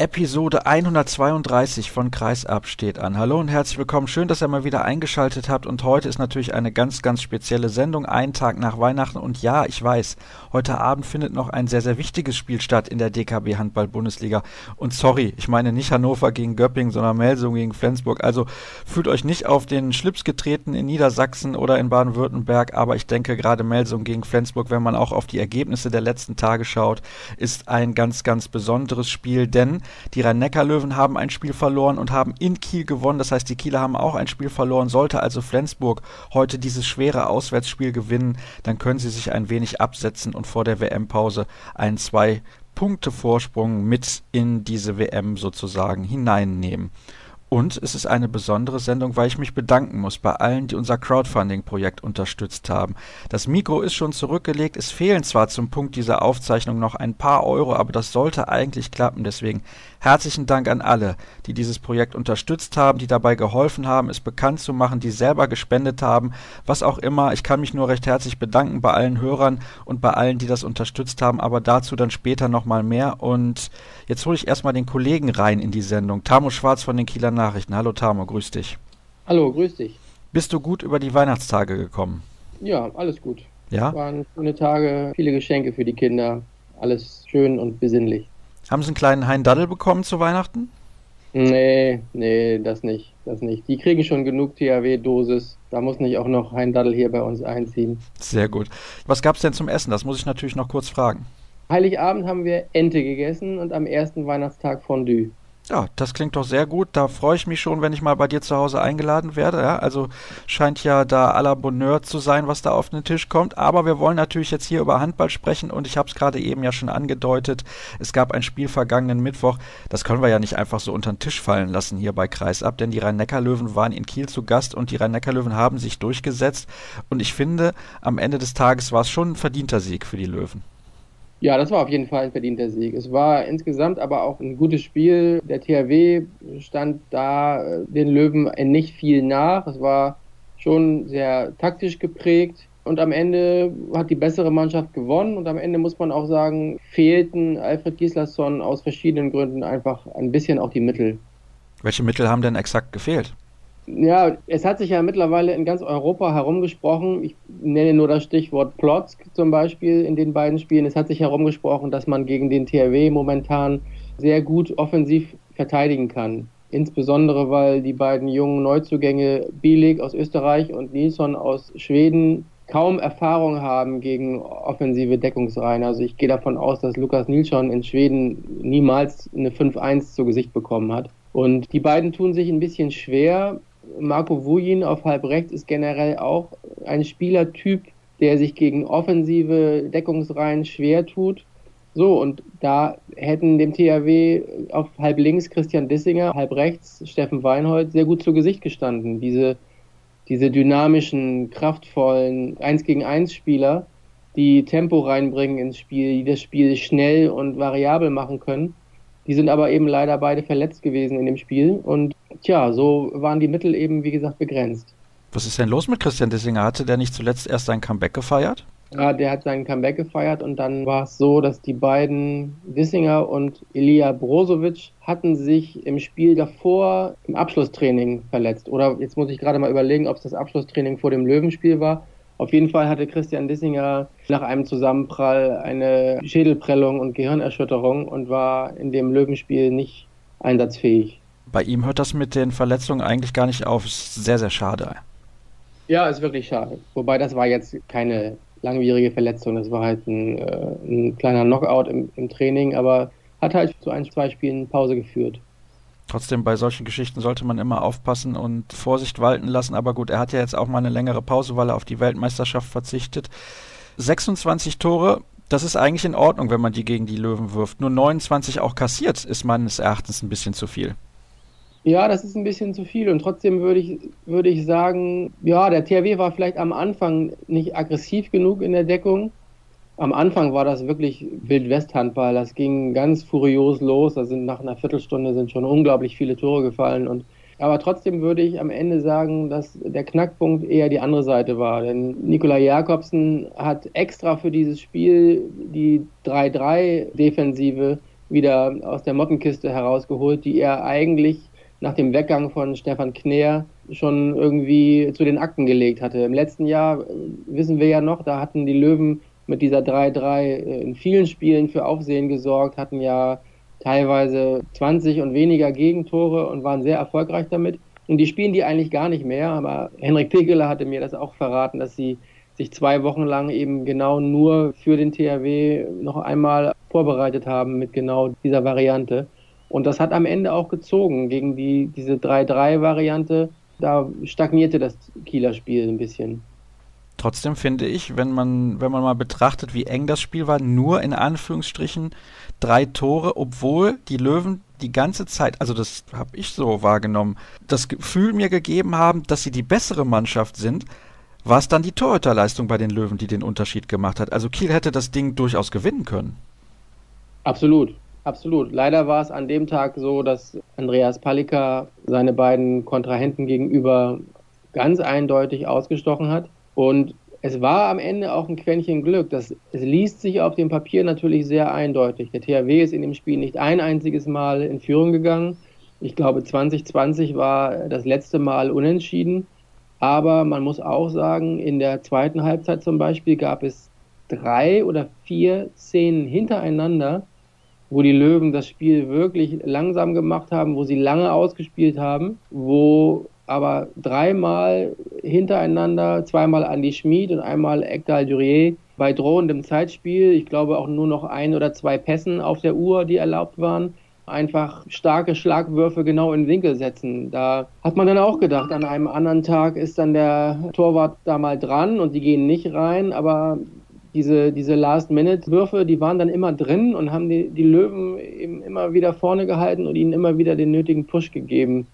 Episode 132 von Kreisab steht an. Hallo und herzlich willkommen. Schön, dass ihr mal wieder eingeschaltet habt. Und heute ist natürlich eine ganz, ganz spezielle Sendung, einen Tag nach Weihnachten. Und ja, ich weiß, heute Abend findet noch ein sehr, sehr wichtiges Spiel statt in der DKB Handball-Bundesliga. Und sorry, ich meine nicht Hannover gegen Göppingen, sondern Melsung gegen Flensburg. Also fühlt euch nicht auf den Schlips getreten in Niedersachsen oder in Baden-Württemberg. Aber ich denke, gerade Melsung gegen Flensburg, wenn man auch auf die Ergebnisse der letzten Tage schaut, ist ein ganz, ganz besonderes Spiel. Denn die Rhein-Neckar-Löwen haben ein Spiel verloren und haben in Kiel gewonnen. Das heißt, die Kieler haben auch ein Spiel verloren. Sollte also Flensburg heute dieses schwere Auswärtsspiel gewinnen, dann können sie sich ein wenig absetzen und vor der WM-Pause einen zwei Punkte Vorsprung mit in diese WM sozusagen hineinnehmen. Und es ist eine besondere Sendung, weil ich mich bedanken muss bei allen, die unser Crowdfunding-Projekt unterstützt haben. Das Mikro ist schon zurückgelegt. Es fehlen zwar zum Punkt dieser Aufzeichnung noch ein paar Euro, aber das sollte eigentlich klappen. Deswegen herzlichen Dank an alle, die dieses Projekt unterstützt haben, die dabei geholfen haben, es bekannt zu machen, die selber gespendet haben, was auch immer. Ich kann mich nur recht herzlich bedanken bei allen Hörern und bei allen, die das unterstützt haben, aber dazu dann später nochmal mehr. Und jetzt hole ich erstmal den Kollegen rein in die Sendung. Tamo Schwarz von den Kieler Nachrichten. Hallo Tamo, grüß dich. Hallo, grüß dich. Bist du gut über die Weihnachtstage gekommen? Ja, alles gut. Ja? Waren schöne Tage, viele Geschenke für die Kinder. Alles schön und besinnlich. Haben sie einen kleinen Hein Daddel bekommen zu Weihnachten? Nee, nee, das nicht. Das nicht. Die kriegen schon genug THW-Dosis. Da muss nicht auch noch Hein Daddel hier bei uns einziehen. Sehr gut. Was gab es denn zum Essen? Das muss ich natürlich noch kurz fragen. Heiligabend haben wir Ente gegessen und am ersten Weihnachtstag Fondue. Ja, das klingt doch sehr gut. Da freue ich mich schon, wenn ich mal bei dir zu Hause eingeladen werde. Ja, also scheint ja da à la Bonheur zu sein, was da auf den Tisch kommt. Aber wir wollen natürlich jetzt hier über Handball sprechen und ich habe es gerade eben ja schon angedeutet. Es gab ein Spiel vergangenen Mittwoch. Das können wir ja nicht einfach so unter den Tisch fallen lassen hier bei Kreisab, denn die Rhein-Neckar-Löwen waren in Kiel zu Gast und die Rhein-Neckar-Löwen haben sich durchgesetzt. Und ich finde, am Ende des Tages war es schon ein verdienter Sieg für die Löwen. Ja, das war auf jeden Fall ein verdienter Sieg. Es war insgesamt aber auch ein gutes Spiel. Der THW stand da äh, den Löwen nicht viel nach. Es war schon sehr taktisch geprägt. Und am Ende hat die bessere Mannschaft gewonnen. Und am Ende muss man auch sagen, fehlten Alfred Gislason aus verschiedenen Gründen einfach ein bisschen auch die Mittel. Welche Mittel haben denn exakt gefehlt? Ja, es hat sich ja mittlerweile in ganz Europa herumgesprochen. Ich nenne nur das Stichwort Plotzk zum Beispiel in den beiden Spielen. Es hat sich herumgesprochen, dass man gegen den THW momentan sehr gut offensiv verteidigen kann. Insbesondere, weil die beiden jungen Neuzugänge Bielig aus Österreich und Nilsson aus Schweden kaum Erfahrung haben gegen offensive Deckungsreihen. Also ich gehe davon aus, dass Lukas Nilsson in Schweden niemals eine 5-1 zu Gesicht bekommen hat. Und die beiden tun sich ein bisschen schwer, Marco Vujin auf halb rechts ist generell auch ein Spielertyp, der sich gegen offensive Deckungsreihen schwer tut. So, und da hätten dem THW auf halb links Christian Dissinger, halb rechts Steffen Weinhold sehr gut zu Gesicht gestanden. Diese, diese dynamischen, kraftvollen 1 gegen 1 Spieler, die Tempo reinbringen ins Spiel, die das Spiel schnell und variabel machen können. Die sind aber eben leider beide verletzt gewesen in dem Spiel und tja, so waren die Mittel eben, wie gesagt, begrenzt. Was ist denn los mit Christian Dissinger? Hatte der nicht zuletzt erst sein Comeback gefeiert? Ja, der hat seinen Comeback gefeiert und dann war es so, dass die beiden Dissinger und Elia Brozovic hatten sich im Spiel davor im Abschlusstraining verletzt. Oder jetzt muss ich gerade mal überlegen, ob es das Abschlusstraining vor dem Löwenspiel war. Auf jeden Fall hatte Christian Dissinger nach einem Zusammenprall eine Schädelprellung und Gehirnerschütterung und war in dem Löwenspiel nicht einsatzfähig. Bei ihm hört das mit den Verletzungen eigentlich gar nicht auf. Ist sehr, sehr schade. Ja, ist wirklich schade. Wobei das war jetzt keine langwierige Verletzung. Das war halt ein, äh, ein kleiner Knockout im, im Training, aber hat halt zu ein, zwei Spielen Pause geführt. Trotzdem, bei solchen Geschichten sollte man immer aufpassen und Vorsicht walten lassen. Aber gut, er hat ja jetzt auch mal eine längere Pause, weil er auf die Weltmeisterschaft verzichtet. 26 Tore, das ist eigentlich in Ordnung, wenn man die gegen die Löwen wirft. Nur 29 auch kassiert, ist meines Erachtens ein bisschen zu viel. Ja, das ist ein bisschen zu viel. Und trotzdem würde ich, würde ich sagen, ja, der THW war vielleicht am Anfang nicht aggressiv genug in der Deckung am Anfang war das wirklich Wildwest-Handball. Das ging ganz furios los. Da sind nach einer Viertelstunde sind schon unglaublich viele Tore gefallen. Und, aber trotzdem würde ich am Ende sagen, dass der Knackpunkt eher die andere Seite war. Denn Nikolai Jakobsen hat extra für dieses Spiel die 3-3-Defensive wieder aus der Mottenkiste herausgeholt, die er eigentlich nach dem Weggang von Stefan Kner schon irgendwie zu den Akten gelegt hatte. Im letzten Jahr, äh, wissen wir ja noch, da hatten die Löwen mit dieser 3-3 äh, in vielen Spielen für Aufsehen gesorgt, hatten ja teilweise 20 und weniger Gegentore und waren sehr erfolgreich damit. Und die spielen die eigentlich gar nicht mehr, aber Henrik Pekeler hatte mir das auch verraten, dass sie sich zwei Wochen lang eben genau nur für den THW noch einmal vorbereitet haben mit genau dieser Variante. Und das hat am Ende auch gezogen gegen die, diese 3-3-Variante. Da stagnierte das Kieler Spiel ein bisschen. Trotzdem finde ich, wenn man, wenn man mal betrachtet, wie eng das Spiel war, nur in Anführungsstrichen drei Tore, obwohl die Löwen die ganze Zeit, also das habe ich so wahrgenommen, das Gefühl mir gegeben haben, dass sie die bessere Mannschaft sind, war es dann die Torhüterleistung bei den Löwen, die den Unterschied gemacht hat. Also Kiel hätte das Ding durchaus gewinnen können. Absolut. Absolut. Leider war es an dem Tag so, dass Andreas Palika seine beiden Kontrahenten gegenüber ganz eindeutig ausgestochen hat. Und es war am Ende auch ein Quäntchen Glück. Das, es liest sich auf dem Papier natürlich sehr eindeutig. Der THW ist in dem Spiel nicht ein einziges Mal in Führung gegangen. Ich glaube, 2020 war das letzte Mal unentschieden. Aber man muss auch sagen, in der zweiten Halbzeit zum Beispiel gab es drei oder vier Szenen hintereinander, wo die Löwen das Spiel wirklich langsam gemacht haben, wo sie lange ausgespielt haben, wo aber dreimal hintereinander, zweimal Andy Schmid und einmal Ekdal Durier bei drohendem Zeitspiel, ich glaube auch nur noch ein oder zwei Pässen auf der Uhr, die erlaubt waren, einfach starke Schlagwürfe genau in Winkel setzen. Da hat man dann auch gedacht, an einem anderen Tag ist dann der Torwart da mal dran und die gehen nicht rein, aber diese, diese Last-Minute-Würfe, die waren dann immer drin und haben die, die Löwen eben immer wieder vorne gehalten und ihnen immer wieder den nötigen Push gegeben.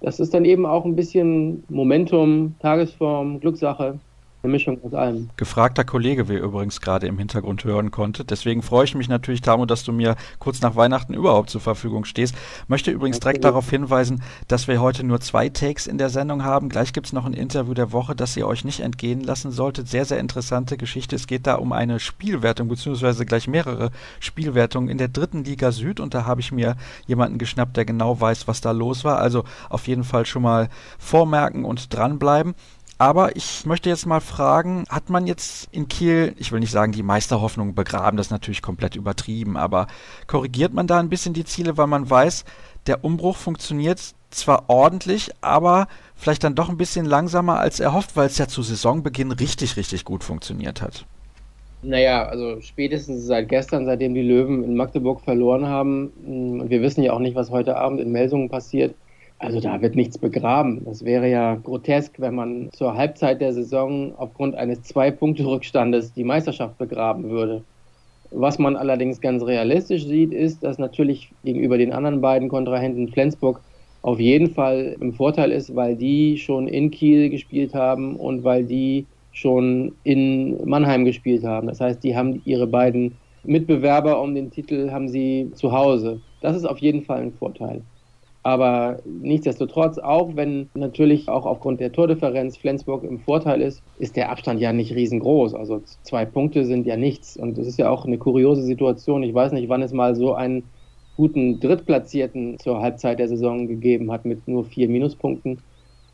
Das ist dann eben auch ein bisschen Momentum, Tagesform, Glückssache. Eine Mischung aus allem. Gefragter Kollege, wie ihr übrigens gerade im Hintergrund hören konntet. Deswegen freue ich mich natürlich, Tamo, dass du mir kurz nach Weihnachten überhaupt zur Verfügung stehst. Möchte übrigens direkt darauf hinweisen, dass wir heute nur zwei Takes in der Sendung haben. Gleich gibt es noch ein Interview der Woche, das ihr euch nicht entgehen lassen solltet. Sehr, sehr interessante Geschichte. Es geht da um eine Spielwertung, beziehungsweise gleich mehrere Spielwertungen in der dritten Liga Süd. Und da habe ich mir jemanden geschnappt, der genau weiß, was da los war. Also auf jeden Fall schon mal vormerken und dranbleiben. Aber ich möchte jetzt mal fragen, hat man jetzt in Kiel, ich will nicht sagen, die Meisterhoffnung begraben, das ist natürlich komplett übertrieben, aber korrigiert man da ein bisschen die Ziele, weil man weiß, der Umbruch funktioniert zwar ordentlich, aber vielleicht dann doch ein bisschen langsamer als erhofft, weil es ja zu Saisonbeginn richtig, richtig gut funktioniert hat. Naja, also spätestens seit gestern, seitdem die Löwen in Magdeburg verloren haben, und wir wissen ja auch nicht, was heute Abend in Melsungen passiert, also da wird nichts begraben. Das wäre ja grotesk, wenn man zur Halbzeit der Saison aufgrund eines Zwei-Punkte-Rückstandes die Meisterschaft begraben würde. Was man allerdings ganz realistisch sieht, ist, dass natürlich gegenüber den anderen beiden Kontrahenten Flensburg auf jeden Fall im Vorteil ist, weil die schon in Kiel gespielt haben und weil die schon in Mannheim gespielt haben. Das heißt, die haben ihre beiden Mitbewerber um den Titel haben sie zu Hause. Das ist auf jeden Fall ein Vorteil. Aber nichtsdestotrotz, auch wenn natürlich auch aufgrund der Tordifferenz Flensburg im Vorteil ist, ist der Abstand ja nicht riesengroß. Also zwei Punkte sind ja nichts. Und es ist ja auch eine kuriose Situation. Ich weiß nicht, wann es mal so einen guten Drittplatzierten zur Halbzeit der Saison gegeben hat mit nur vier Minuspunkten.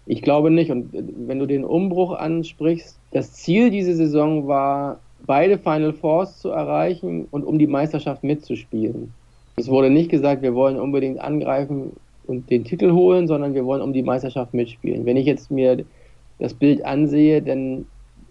Ich glaube nicht. Und wenn du den Umbruch ansprichst, das Ziel dieser Saison war, beide Final Fours zu erreichen und um die Meisterschaft mitzuspielen. Es wurde nicht gesagt, wir wollen unbedingt angreifen und den Titel holen, sondern wir wollen um die Meisterschaft mitspielen. Wenn ich jetzt mir das Bild ansehe, dann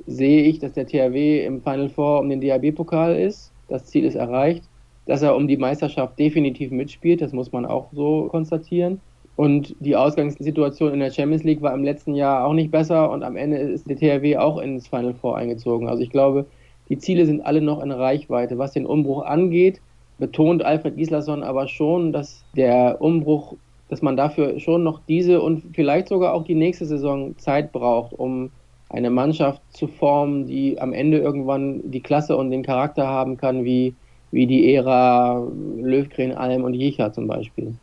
sehe ich, dass der THW im Final Four um den DAB-Pokal ist. Das Ziel ist erreicht. Dass er um die Meisterschaft definitiv mitspielt, das muss man auch so konstatieren. Und die Ausgangssituation in der Champions League war im letzten Jahr auch nicht besser und am Ende ist der THW auch ins Final Four eingezogen. Also ich glaube, die Ziele sind alle noch in Reichweite. Was den Umbruch angeht, betont Alfred Gislason aber schon, dass der Umbruch dass man dafür schon noch diese und vielleicht sogar auch die nächste Saison Zeit braucht, um eine Mannschaft zu formen, die am Ende irgendwann die Klasse und den Charakter haben kann, wie, wie die Ära Löwgren, Alm und Jicha zum Beispiel.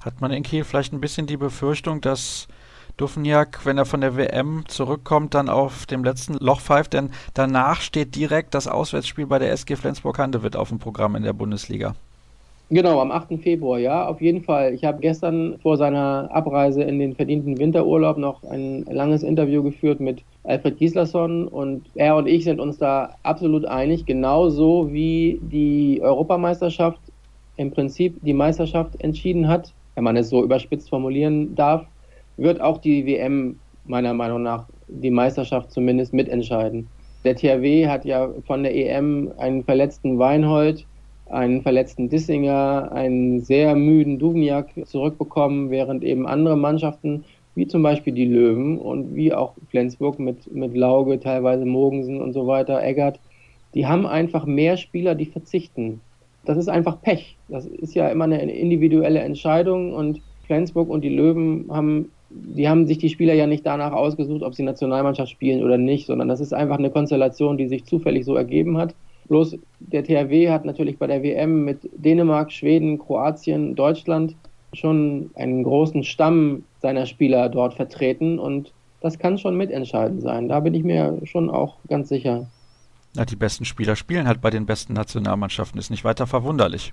Hat man in Kiel vielleicht ein bisschen die Befürchtung, dass Dufniak, wenn er von der WM zurückkommt, dann auf dem letzten Loch pfeift, denn danach steht direkt das Auswärtsspiel bei der SG Flensburg-Handewitt auf dem Programm in der Bundesliga. Genau, am 8. Februar, ja, auf jeden Fall. Ich habe gestern vor seiner Abreise in den verdienten Winterurlaub noch ein langes Interview geführt mit Alfred Gislason und er und ich sind uns da absolut einig, genauso wie die Europameisterschaft im Prinzip die Meisterschaft entschieden hat, wenn man es so überspitzt formulieren darf, wird auch die WM meiner Meinung nach die Meisterschaft zumindest mitentscheiden. Der THW hat ja von der EM einen verletzten Weinhold einen verletzten Dissinger, einen sehr müden Duvniak zurückbekommen, während eben andere Mannschaften, wie zum Beispiel die Löwen und wie auch Flensburg mit, mit Lauge, teilweise Mogensen und so weiter, Eggert, die haben einfach mehr Spieler, die verzichten. Das ist einfach Pech. Das ist ja immer eine individuelle Entscheidung und Flensburg und die Löwen haben, die haben sich die Spieler ja nicht danach ausgesucht, ob sie Nationalmannschaft spielen oder nicht, sondern das ist einfach eine Konstellation, die sich zufällig so ergeben hat. Bloß der THW hat natürlich bei der WM mit Dänemark, Schweden, Kroatien, Deutschland schon einen großen Stamm seiner Spieler dort vertreten und das kann schon mitentscheidend sein. Da bin ich mir schon auch ganz sicher. Na, die besten Spieler spielen halt bei den besten Nationalmannschaften, ist nicht weiter verwunderlich.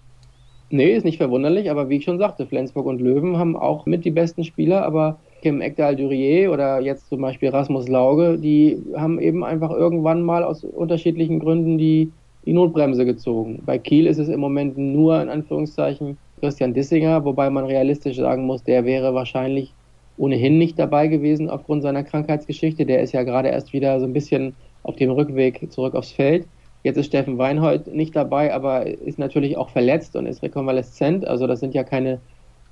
Nee, ist nicht verwunderlich, aber wie ich schon sagte, Flensburg und Löwen haben auch mit die besten Spieler, aber Kim Ekdal-Durier oder jetzt zum Beispiel Rasmus Lauge, die haben eben einfach irgendwann mal aus unterschiedlichen Gründen die die Notbremse gezogen. Bei Kiel ist es im Moment nur in Anführungszeichen Christian Dissinger, wobei man realistisch sagen muss, der wäre wahrscheinlich ohnehin nicht dabei gewesen aufgrund seiner Krankheitsgeschichte. Der ist ja gerade erst wieder so ein bisschen auf dem Rückweg zurück aufs Feld. Jetzt ist Steffen Weinhold nicht dabei, aber ist natürlich auch verletzt und ist rekonvaleszent. Also das sind ja keine,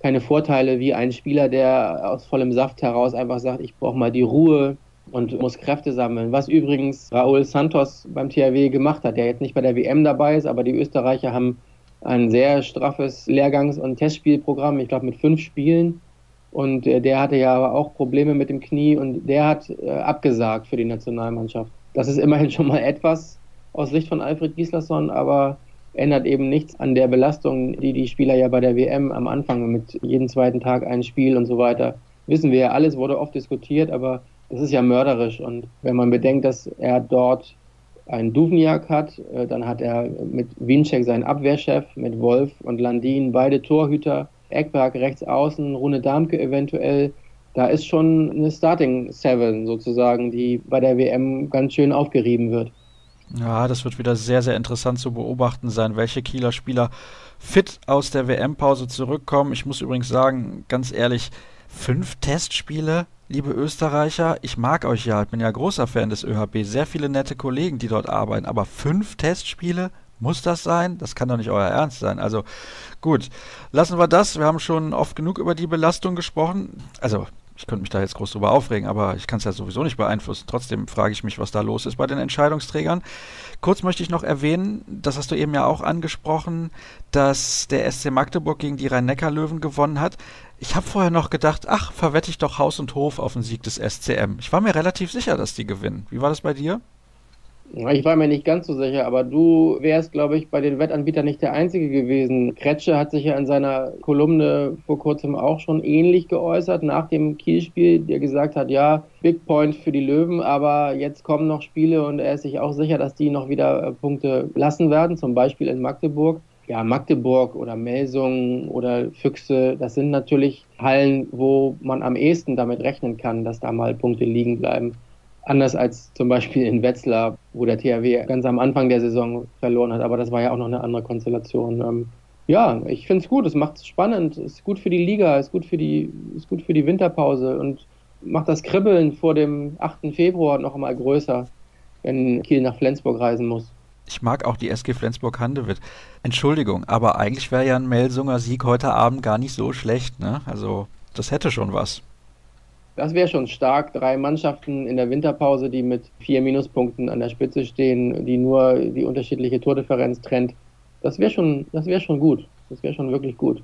keine Vorteile wie ein Spieler, der aus vollem Saft heraus einfach sagt, ich brauche mal die Ruhe, und muss Kräfte sammeln. Was übrigens Raúl Santos beim THW gemacht hat, der jetzt nicht bei der WM dabei ist, aber die Österreicher haben ein sehr straffes Lehrgangs- und Testspielprogramm, ich glaube mit fünf Spielen. Und äh, der hatte ja aber auch Probleme mit dem Knie und der hat äh, abgesagt für die Nationalmannschaft. Das ist immerhin schon mal etwas aus Sicht von Alfred Gislason, aber ändert eben nichts an der Belastung, die die Spieler ja bei der WM am Anfang mit jedem zweiten Tag ein Spiel und so weiter. Wissen wir ja, alles wurde oft diskutiert, aber das ist ja mörderisch. Und wenn man bedenkt, dass er dort einen Duvniak hat, äh, dann hat er mit Winczek seinen Abwehrchef, mit Wolf und Landin beide Torhüter, Eckberg rechts außen, Rune Darmke eventuell. Da ist schon eine Starting Seven sozusagen, die bei der WM ganz schön aufgerieben wird. Ja, das wird wieder sehr, sehr interessant zu beobachten sein, welche Kieler Spieler fit aus der WM-Pause zurückkommen. Ich muss übrigens sagen, ganz ehrlich, fünf Testspiele liebe Österreicher, ich mag euch ja, ich bin ja großer Fan des ÖHB, sehr viele nette Kollegen, die dort arbeiten, aber fünf Testspiele, muss das sein? Das kann doch nicht euer Ernst sein. Also gut, lassen wir das. Wir haben schon oft genug über die Belastung gesprochen. Also ich könnte mich da jetzt groß drüber aufregen, aber ich kann es ja sowieso nicht beeinflussen. Trotzdem frage ich mich, was da los ist bei den Entscheidungsträgern. Kurz möchte ich noch erwähnen, das hast du eben ja auch angesprochen, dass der SC Magdeburg gegen die Rhein-Neckar-Löwen gewonnen hat. Ich habe vorher noch gedacht, ach, verwette ich doch Haus und Hof auf den Sieg des SCM. Ich war mir relativ sicher, dass die gewinnen. Wie war das bei dir? Ich war mir nicht ganz so sicher, aber du wärst, glaube ich, bei den Wettanbietern nicht der Einzige gewesen. Kretsche hat sich ja in seiner Kolumne vor kurzem auch schon ähnlich geäußert nach dem Kielspiel, der gesagt hat, ja, Big Point für die Löwen, aber jetzt kommen noch Spiele und er ist sich auch sicher, dass die noch wieder äh, Punkte lassen werden, zum Beispiel in Magdeburg. Ja, Magdeburg oder Melsungen oder Füchse, das sind natürlich Hallen, wo man am ehesten damit rechnen kann, dass da mal Punkte liegen bleiben. Anders als zum Beispiel in Wetzlar, wo der THW ganz am Anfang der Saison verloren hat. Aber das war ja auch noch eine andere Konstellation. Ähm, ja, ich finde es gut. Es macht es spannend. Es ist gut für die Liga. Es ist gut für die, ist gut für die Winterpause und macht das Kribbeln vor dem 8. Februar noch einmal größer, wenn Kiel nach Flensburg reisen muss. Ich mag auch die SG Flensburg-Handewitt. Entschuldigung, aber eigentlich wäre ja ein Melsunger Sieg heute Abend gar nicht so schlecht, ne? Also, das hätte schon was. Das wäre schon stark. Drei Mannschaften in der Winterpause, die mit vier Minuspunkten an der Spitze stehen, die nur die unterschiedliche Tordifferenz trennt. Das wäre schon, das wäre schon gut. Das wäre schon wirklich gut.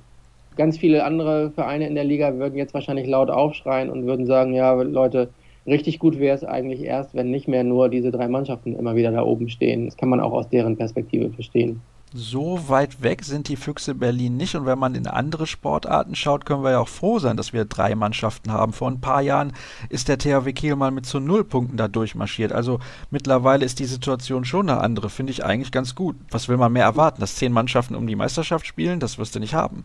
Ganz viele andere Vereine in der Liga würden jetzt wahrscheinlich laut aufschreien und würden sagen, ja, Leute, richtig gut wäre es eigentlich erst, wenn nicht mehr nur diese drei Mannschaften immer wieder da oben stehen. Das kann man auch aus deren Perspektive verstehen. so weit weg sind die Füchse Berlin nicht. Und wenn man in andere Sportarten schaut, können wir ja auch froh sein, dass wir drei Mannschaften haben. Vor ein paar Jahren ist der THW Kiel mal mit zu null Punkten da durchmarschiert. Also mittlerweile ist die Situation schon eine andere. Finde ich eigentlich ganz gut. Was will man mehr erwarten? Dass zehn Mannschaften um die Meisterschaft spielen? Das wirst du nicht haben.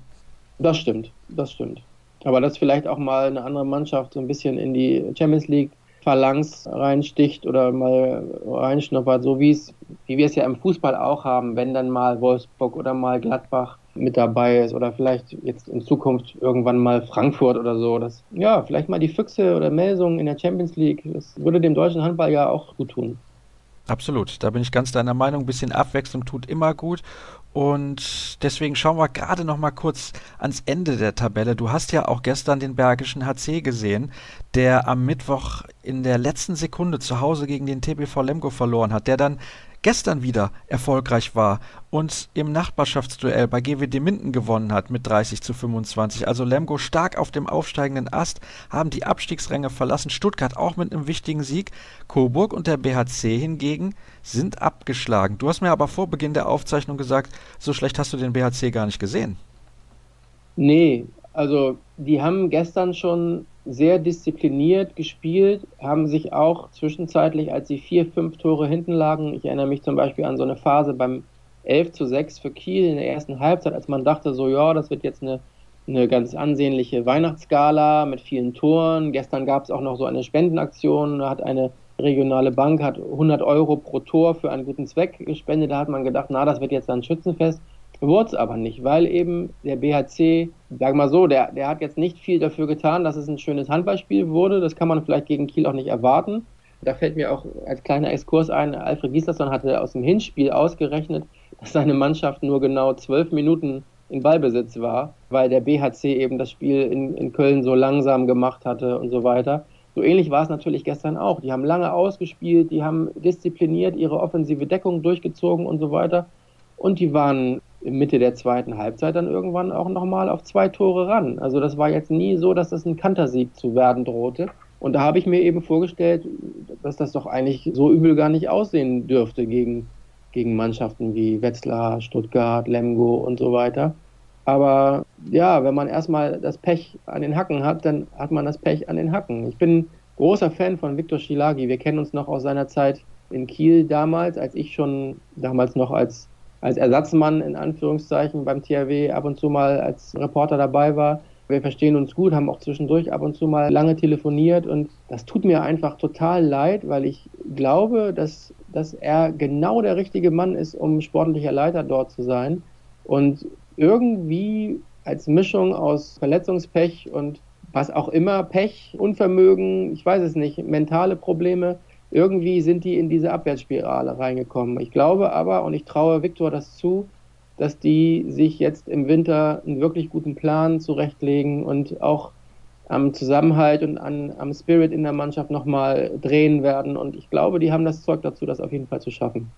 Das stimmt, das stimmt. Aber dass vielleicht auch mal eine andere Mannschaft so ein bisschen in die Champions League Phalanx reinsticht oder mal reinschnuppert, so wie es, wie wir es ja im Fußball auch haben, wenn dann mal Wolfsburg oder mal Gladbach mit dabei ist oder vielleicht jetzt in Zukunft irgendwann mal Frankfurt oder so. Das, ja, vielleicht mal die Füchse oder Melsungen in der Champions League. Das würde dem deutschen Handball ja auch gut tun. Absolut, da bin ich ganz deiner Meinung. Ein bisschen Abwechslung tut immer gut. Und deswegen schauen wir gerade noch mal kurz ans Ende der Tabelle. Du hast ja auch gestern den Bergischen HC gesehen, der am Mittwoch in der letzten Sekunde zu Hause gegen den TBV Lemgo verloren hat, der dann gestern wieder erfolgreich war und im Nachbarschaftsduell bei GWD Minden gewonnen hat mit 30 zu 25. Also Lemgo stark auf dem aufsteigenden Ast, haben die Abstiegsränge verlassen. Stuttgart auch mit einem wichtigen Sieg. Coburg und der BHC hingegen sind abgeschlagen. Du hast mir aber vor Beginn der Aufzeichnung gesagt, so schlecht hast du den BHC gar nicht gesehen. Nee, also die haben gestern schon sehr diszipliniert gespielt, haben sich auch zwischenzeitlich, als sie vier, fünf Tore hinten lagen, ich erinnere mich zum Beispiel an so eine Phase beim 11 zu 6 für Kiel in der ersten Halbzeit, als man dachte, so ja, das wird jetzt eine, eine ganz ansehnliche Weihnachtsgala mit vielen Toren. Gestern gab es auch noch so eine Spendenaktion, da hat eine regionale Bank hat 100 Euro pro Tor für einen guten Zweck gespendet. Da hat man gedacht, na, das wird jetzt ein Schützenfest. Wurde es aber nicht, weil eben der BHC, sag mal so, der, der hat jetzt nicht viel dafür getan, dass es ein schönes Handballspiel wurde. Das kann man vielleicht gegen Kiel auch nicht erwarten. Da fällt mir auch als kleiner Exkurs ein, Alfred Gislason hatte aus dem Hinspiel ausgerechnet, dass seine Mannschaft nur genau zwölf Minuten in Ballbesitz war, weil der BHC eben das Spiel in, in Köln so langsam gemacht hatte und so weiter. So ähnlich war es natürlich gestern auch. Die haben lange ausgespielt, die haben diszipliniert ihre offensive Deckung durchgezogen und so weiter. Und die waren Mitte der zweiten Halbzeit dann irgendwann auch nochmal auf zwei Tore ran. Also das war jetzt nie so, dass das ein Kantersieg zu werden drohte. Und da habe ich mir eben vorgestellt, dass das doch eigentlich so übel gar nicht aussehen dürfte gegen, gegen Mannschaften wie Wetzlar, Stuttgart, Lemgo und so weiter. Aber ja, wenn man erstmal das Pech an den Hacken hat, dann hat man das Pech an den Hacken. Ich bin großer Fan von Viktor Schilagi. Wir kennen uns noch aus seiner Zeit in Kiel damals, als ich schon damals noch als als Ersatzmann in Anführungszeichen beim THW ab und zu mal als Reporter dabei war. Wir verstehen uns gut, haben auch zwischendurch ab und zu mal lange telefoniert und das tut mir einfach total leid, weil ich glaube, dass, dass er genau der richtige Mann ist, um sportlicher Leiter dort zu sein. Und irgendwie als Mischung aus Verletzungspech und was auch immer, Pech, Unvermögen, ich weiß es nicht, mentale Probleme, irgendwie sind die in diese Abwärtsspirale reingekommen. Ich glaube aber, und ich traue Viktor das zu, dass die sich jetzt im Winter einen wirklich guten Plan zurechtlegen und auch am Zusammenhalt und an, am Spirit in der Mannschaft nochmal drehen werden. Und ich glaube, die haben das Zeug dazu, das auf jeden Fall zu schaffen.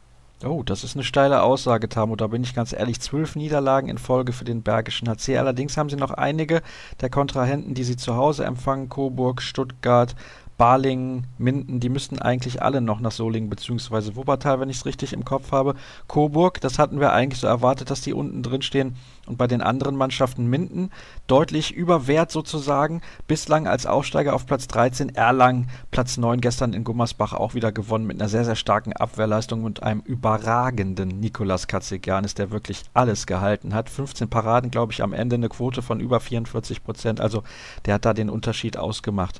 Oh, das ist eine steile Aussage, Tamu. Da bin ich ganz ehrlich. Zwölf Niederlagen in Folge für den Bergischen HC. Allerdings haben sie noch einige der Kontrahenten, die sie zu Hause empfangen. Coburg, Stuttgart, Balingen, Minden, die müssten eigentlich alle noch nach Solingen bzw. Wuppertal, wenn ich es richtig im Kopf habe. Coburg, das hatten wir eigentlich so erwartet, dass die unten drin stehen. Und bei den anderen Mannschaften Minden deutlich über Wert sozusagen. Bislang als Aufsteiger auf Platz 13, Erlangen Platz 9, gestern in Gummersbach auch wieder gewonnen mit einer sehr, sehr starken Abwehrleistung und einem überragenden Nikolas Katzigianis, der wirklich alles gehalten hat. 15 Paraden, glaube ich, am Ende eine Quote von über 44 Prozent. Also der hat da den Unterschied ausgemacht.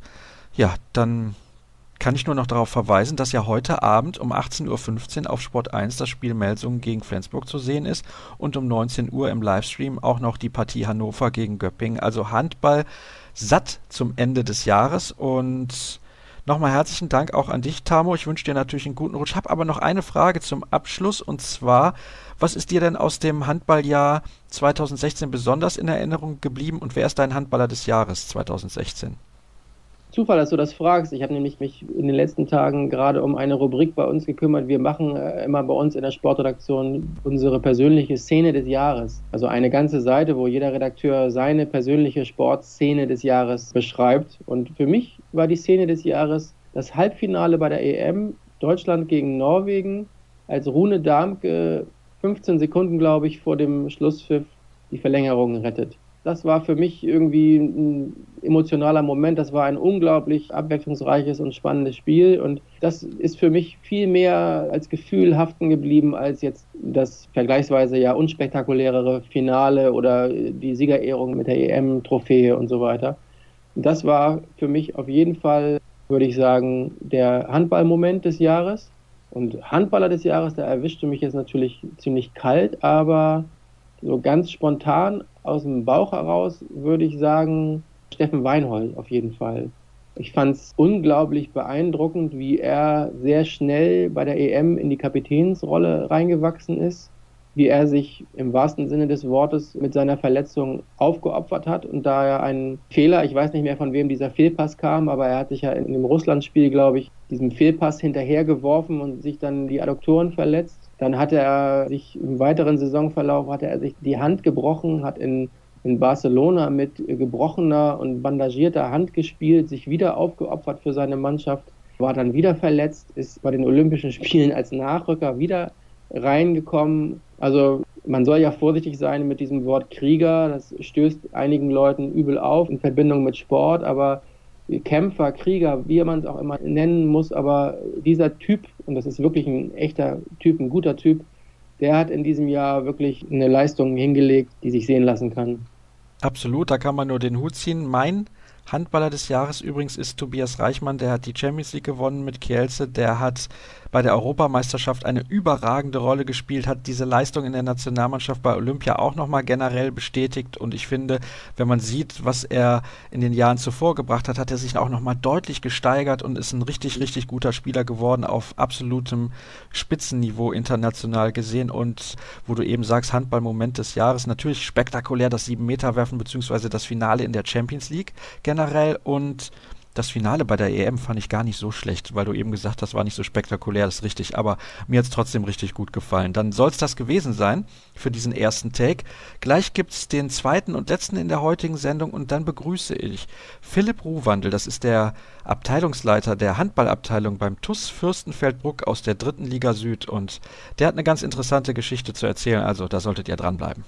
Ja, dann kann ich nur noch darauf verweisen, dass ja heute Abend um 18.15 Uhr auf Sport 1 das Spiel Melsungen gegen Flensburg zu sehen ist und um 19 Uhr im Livestream auch noch die Partie Hannover gegen Göppingen. Also Handball satt zum Ende des Jahres und nochmal herzlichen Dank auch an dich, Tamo. Ich wünsche dir natürlich einen guten Rutsch. Habe aber noch eine Frage zum Abschluss und zwar, was ist dir denn aus dem Handballjahr 2016 besonders in Erinnerung geblieben und wer ist dein Handballer des Jahres 2016? Zufall, dass du das fragst. Ich habe nämlich mich in den letzten Tagen gerade um eine Rubrik bei uns gekümmert. Wir machen äh, immer bei uns in der Sportredaktion unsere persönliche Szene des Jahres. Also eine ganze Seite, wo jeder Redakteur seine persönliche Sportszene des Jahres beschreibt. Und für mich war die Szene des Jahres das Halbfinale bei der EM Deutschland gegen Norwegen, als Rune Darmke 15 Sekunden, glaube ich, vor dem Schlusspfiff die Verlängerung rettet. Das war für mich irgendwie ein emotionaler Moment. Das war ein unglaublich abwechslungsreiches und spannendes Spiel. Und das ist für mich viel mehr als Gefühl haften geblieben als jetzt das vergleichsweise ja unspektakulärere Finale oder die Siegerehrung mit der EM-Trophäe und so weiter. Das war für mich auf jeden Fall, würde ich sagen, der Handballmoment des Jahres. Und Handballer des Jahres, da erwischte mich jetzt natürlich ziemlich kalt, aber so ganz spontan aus dem Bauch heraus würde ich sagen, Steffen Weinhold auf jeden Fall. Ich fand es unglaublich beeindruckend, wie er sehr schnell bei der EM in die Kapitänsrolle reingewachsen ist, wie er sich im wahrsten Sinne des Wortes mit seiner Verletzung aufgeopfert hat und da er einen Fehler, ich weiß nicht mehr von wem dieser Fehlpass kam, aber er hat sich ja in dem Russlandspiel, glaube ich, diesem Fehlpass hinterhergeworfen und sich dann die Adduktoren verletzt dann hatte er sich im weiteren Saisonverlauf hatte er sich die Hand gebrochen, hat in, in Barcelona mit gebrochener und bandagierter Hand gespielt, sich wieder aufgeopfert für seine Mannschaft, war dann wieder verletzt, ist bei den Olympischen Spielen als Nachrücker wieder reingekommen. Also man soll ja vorsichtig sein mit diesem Wort Krieger. Das stößt einigen Leuten übel auf in Verbindung mit Sport, aber Kämpfer, Krieger, wie man es auch immer nennen muss, aber dieser Typ, und das ist wirklich ein echter Typ, ein guter Typ, der hat in diesem Jahr wirklich eine Leistung hingelegt, die sich sehen lassen kann. Absolut, da kann man nur den Hut ziehen. Mein Handballer des Jahres übrigens ist Tobias Reichmann, der hat die Champions League gewonnen mit Kielce, der hat bei der Europameisterschaft eine überragende Rolle gespielt, hat. Diese Leistung in der Nationalmannschaft bei Olympia auch nochmal generell bestätigt. Und ich finde, wenn man sieht, was er in den Jahren zuvor gebracht hat, hat er sich auch nochmal deutlich gesteigert und ist ein richtig, richtig guter Spieler geworden auf absolutem Spitzenniveau international gesehen. Und wo du eben sagst, Handballmoment des Jahres, natürlich spektakulär das 7-Meter-Werfen beziehungsweise das Finale in der Champions League generell. Und das Finale bei der EM fand ich gar nicht so schlecht, weil du eben gesagt hast, war nicht so spektakulär, das ist richtig, aber mir hat es trotzdem richtig gut gefallen. Dann soll es das gewesen sein für diesen ersten Take. Gleich gibt es den zweiten und letzten in der heutigen Sendung und dann begrüße ich Philipp Ruhwandel, das ist der Abteilungsleiter der Handballabteilung beim TUS Fürstenfeldbruck aus der dritten Liga Süd und der hat eine ganz interessante Geschichte zu erzählen, also da solltet ihr dranbleiben.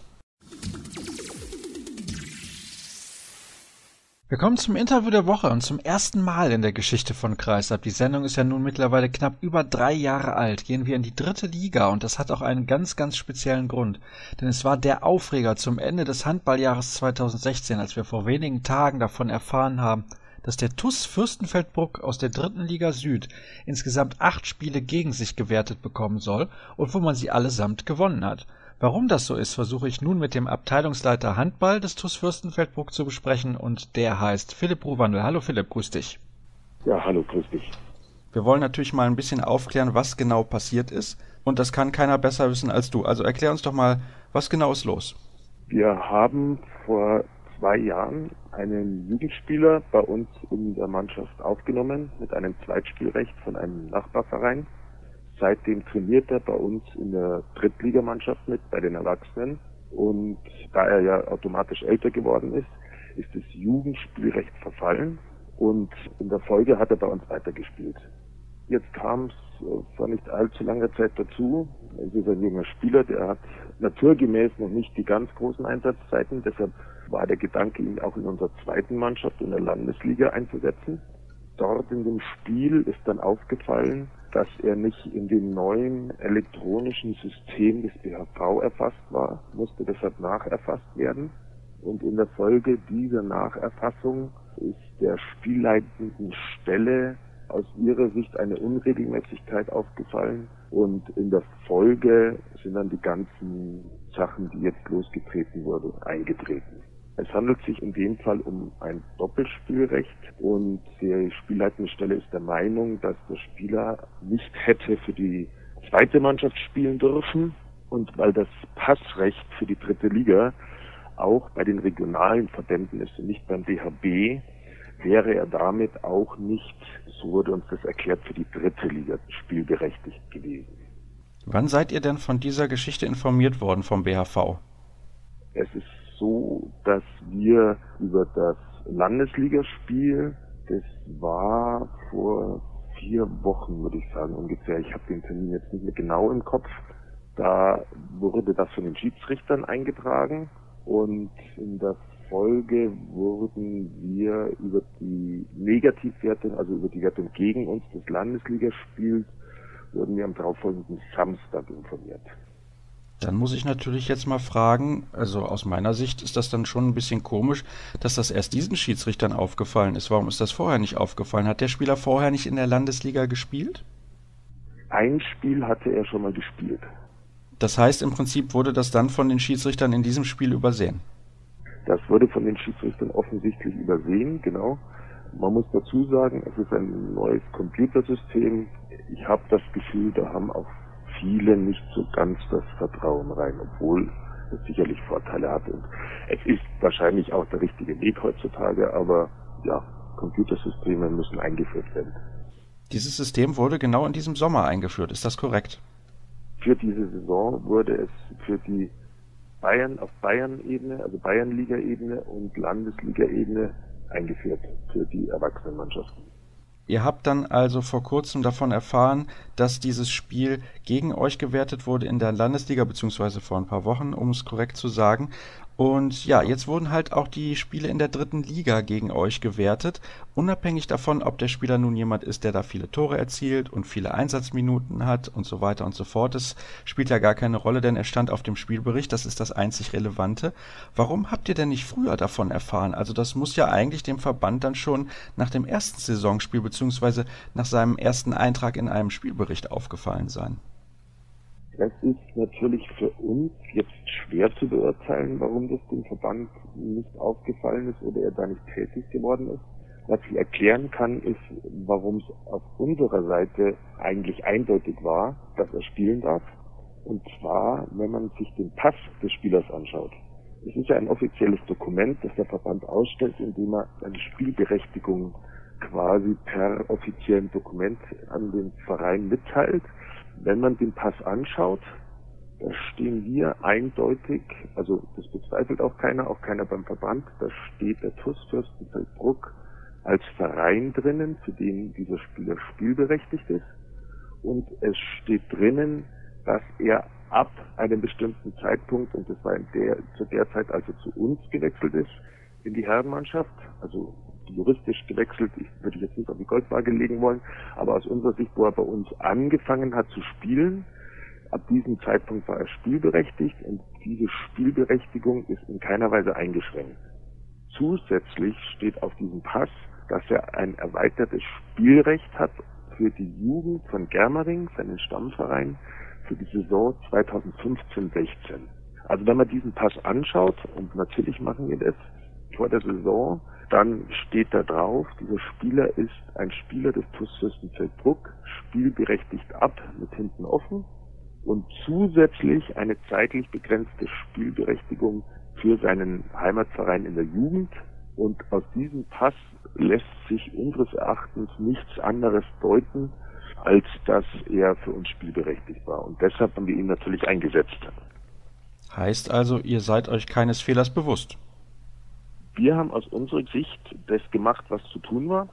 Wir kommen zum Interview der Woche und zum ersten Mal in der Geschichte von Kreisab. Die Sendung ist ja nun mittlerweile knapp über drei Jahre alt. Gehen wir in die dritte Liga und das hat auch einen ganz, ganz speziellen Grund. Denn es war der Aufreger zum Ende des Handballjahres 2016, als wir vor wenigen Tagen davon erfahren haben, dass der TUS Fürstenfeldbruck aus der dritten Liga Süd insgesamt acht Spiele gegen sich gewertet bekommen soll und wo man sie allesamt gewonnen hat. Warum das so ist, versuche ich nun mit dem Abteilungsleiter Handball des TuS Fürstenfeldbruck zu besprechen und der heißt Philipp Ruwandel. Hallo Philipp, grüß dich. Ja, hallo, grüß dich. Wir wollen natürlich mal ein bisschen aufklären, was genau passiert ist und das kann keiner besser wissen als du. Also erklär uns doch mal, was genau ist los? Wir haben vor zwei Jahren einen Jugendspieler bei uns in der Mannschaft aufgenommen mit einem Zweitspielrecht von einem Nachbarverein seitdem trainiert er bei uns in der Drittligamannschaft mit, bei den Erwachsenen. Und da er ja automatisch älter geworden ist, ist das Jugendspielrecht verfallen und in der Folge hat er bei uns weitergespielt. Jetzt kam es äh, vor nicht allzu langer Zeit dazu. Es ist ein junger Spieler, der hat naturgemäß noch nicht die ganz großen Einsatzzeiten. Deshalb war der Gedanke, ihn auch in unserer zweiten Mannschaft in der Landesliga einzusetzen. Dort in dem Spiel ist dann aufgefallen, dass er nicht in dem neuen elektronischen System des BHV erfasst war, musste deshalb nacherfasst werden. Und in der Folge dieser Nacherfassung ist der spielleitenden Stelle aus ihrer Sicht eine Unregelmäßigkeit aufgefallen und in der Folge sind dann die ganzen Sachen, die jetzt losgetreten wurden, eingetreten. Es handelt sich in dem Fall um ein Doppelspielrecht und die spielleitende Stelle ist der Meinung, dass der Spieler nicht hätte für die zweite Mannschaft spielen dürfen und weil das Passrecht für die dritte Liga auch bei den regionalen Verbänden ist und nicht beim DHB, wäre er damit auch nicht, so wurde uns das erklärt, für die dritte Liga spielberechtigt gewesen. Wann seid ihr denn von dieser Geschichte informiert worden vom BHV? Es ist so, dass wir über das Landesligaspiel, das war vor vier Wochen, würde ich sagen ungefähr. Ich habe den Termin jetzt nicht mehr genau im Kopf. Da wurde das von den Schiedsrichtern eingetragen und in der Folge wurden wir über die Negativwertung, also über die Wertung gegen uns des Landesligaspiels, wurden wir am darauffolgenden Samstag informiert. Dann muss ich natürlich jetzt mal fragen, also aus meiner Sicht ist das dann schon ein bisschen komisch, dass das erst diesen Schiedsrichtern aufgefallen ist. Warum ist das vorher nicht aufgefallen? Hat der Spieler vorher nicht in der Landesliga gespielt? Ein Spiel hatte er schon mal gespielt. Das heißt, im Prinzip wurde das dann von den Schiedsrichtern in diesem Spiel übersehen. Das wurde von den Schiedsrichtern offensichtlich übersehen, genau. Man muss dazu sagen, es ist ein neues Computersystem. Ich habe das Gefühl, da haben auch viele nicht so ganz das Vertrauen rein, obwohl es sicherlich Vorteile hat. Und es ist wahrscheinlich auch der richtige Weg heutzutage, aber ja, Computersysteme müssen eingeführt werden. Dieses System wurde genau in diesem Sommer eingeführt, ist das korrekt? Für diese Saison wurde es für die Bayern auf Bayern-Ebene, also Bayernliga-Ebene und Landesliga-Ebene eingeführt für die Erwachsenenmannschaften. Ihr habt dann also vor kurzem davon erfahren, dass dieses Spiel gegen euch gewertet wurde in der Landesliga, beziehungsweise vor ein paar Wochen, um es korrekt zu sagen. Und ja, jetzt wurden halt auch die Spiele in der dritten Liga gegen euch gewertet, unabhängig davon, ob der Spieler nun jemand ist, der da viele Tore erzielt und viele Einsatzminuten hat und so weiter und so fort. Das spielt ja gar keine Rolle, denn er stand auf dem Spielbericht, das ist das einzig Relevante. Warum habt ihr denn nicht früher davon erfahren? Also das muss ja eigentlich dem Verband dann schon nach dem ersten Saisonspiel beziehungsweise nach seinem ersten Eintrag in einem Spielbericht aufgefallen sein. Das ist natürlich für uns jetzt schwer zu beurteilen, warum das dem Verband nicht aufgefallen ist oder er da nicht tätig geworden ist. Was ich erklären kann, ist, warum es auf unserer Seite eigentlich eindeutig war, dass er spielen darf. Und zwar, wenn man sich den Pass des Spielers anschaut. Es ist ja ein offizielles Dokument, das der Verband ausstellt, indem er eine Spielberechtigung quasi per offiziellen Dokument an den Verein mitteilt. Wenn man den Pass anschaut, da stehen wir eindeutig, also das bezweifelt auch keiner, auch keiner beim Verband, da steht der TUS Fürstenfeldbruck als Verein drinnen, für den dieser Spieler spielberechtigt ist. Und es steht drinnen, dass er ab einem bestimmten Zeitpunkt, und das war in der, zu der Zeit, als er zu uns gewechselt ist, in die Herrenmannschaft, also juristisch gewechselt, ich würde jetzt nicht auf die Goldwaage legen wollen, aber aus unserer Sicht, wo er bei uns angefangen hat zu spielen, ab diesem Zeitpunkt war er spielberechtigt und diese Spielberechtigung ist in keiner Weise eingeschränkt. Zusätzlich steht auf diesem Pass, dass er ein erweitertes Spielrecht hat für die Jugend von Germering, seinen Stammverein, für die Saison 2015-16. Also wenn man diesen Pass anschaut, und natürlich machen wir das vor der Saison, dann steht da drauf, dieser Spieler ist ein Spieler des TuS Fürstenfeldbruck, spielberechtigt ab mit hinten offen und zusätzlich eine zeitlich begrenzte Spielberechtigung für seinen Heimatverein in der Jugend. Und aus diesem Pass lässt sich unseres Erachtens nichts anderes deuten, als dass er für uns spielberechtigt war. Und deshalb haben wir ihn natürlich eingesetzt. Heißt also, ihr seid euch keines Fehlers bewusst? Wir haben aus unserer Sicht das gemacht, was zu tun war.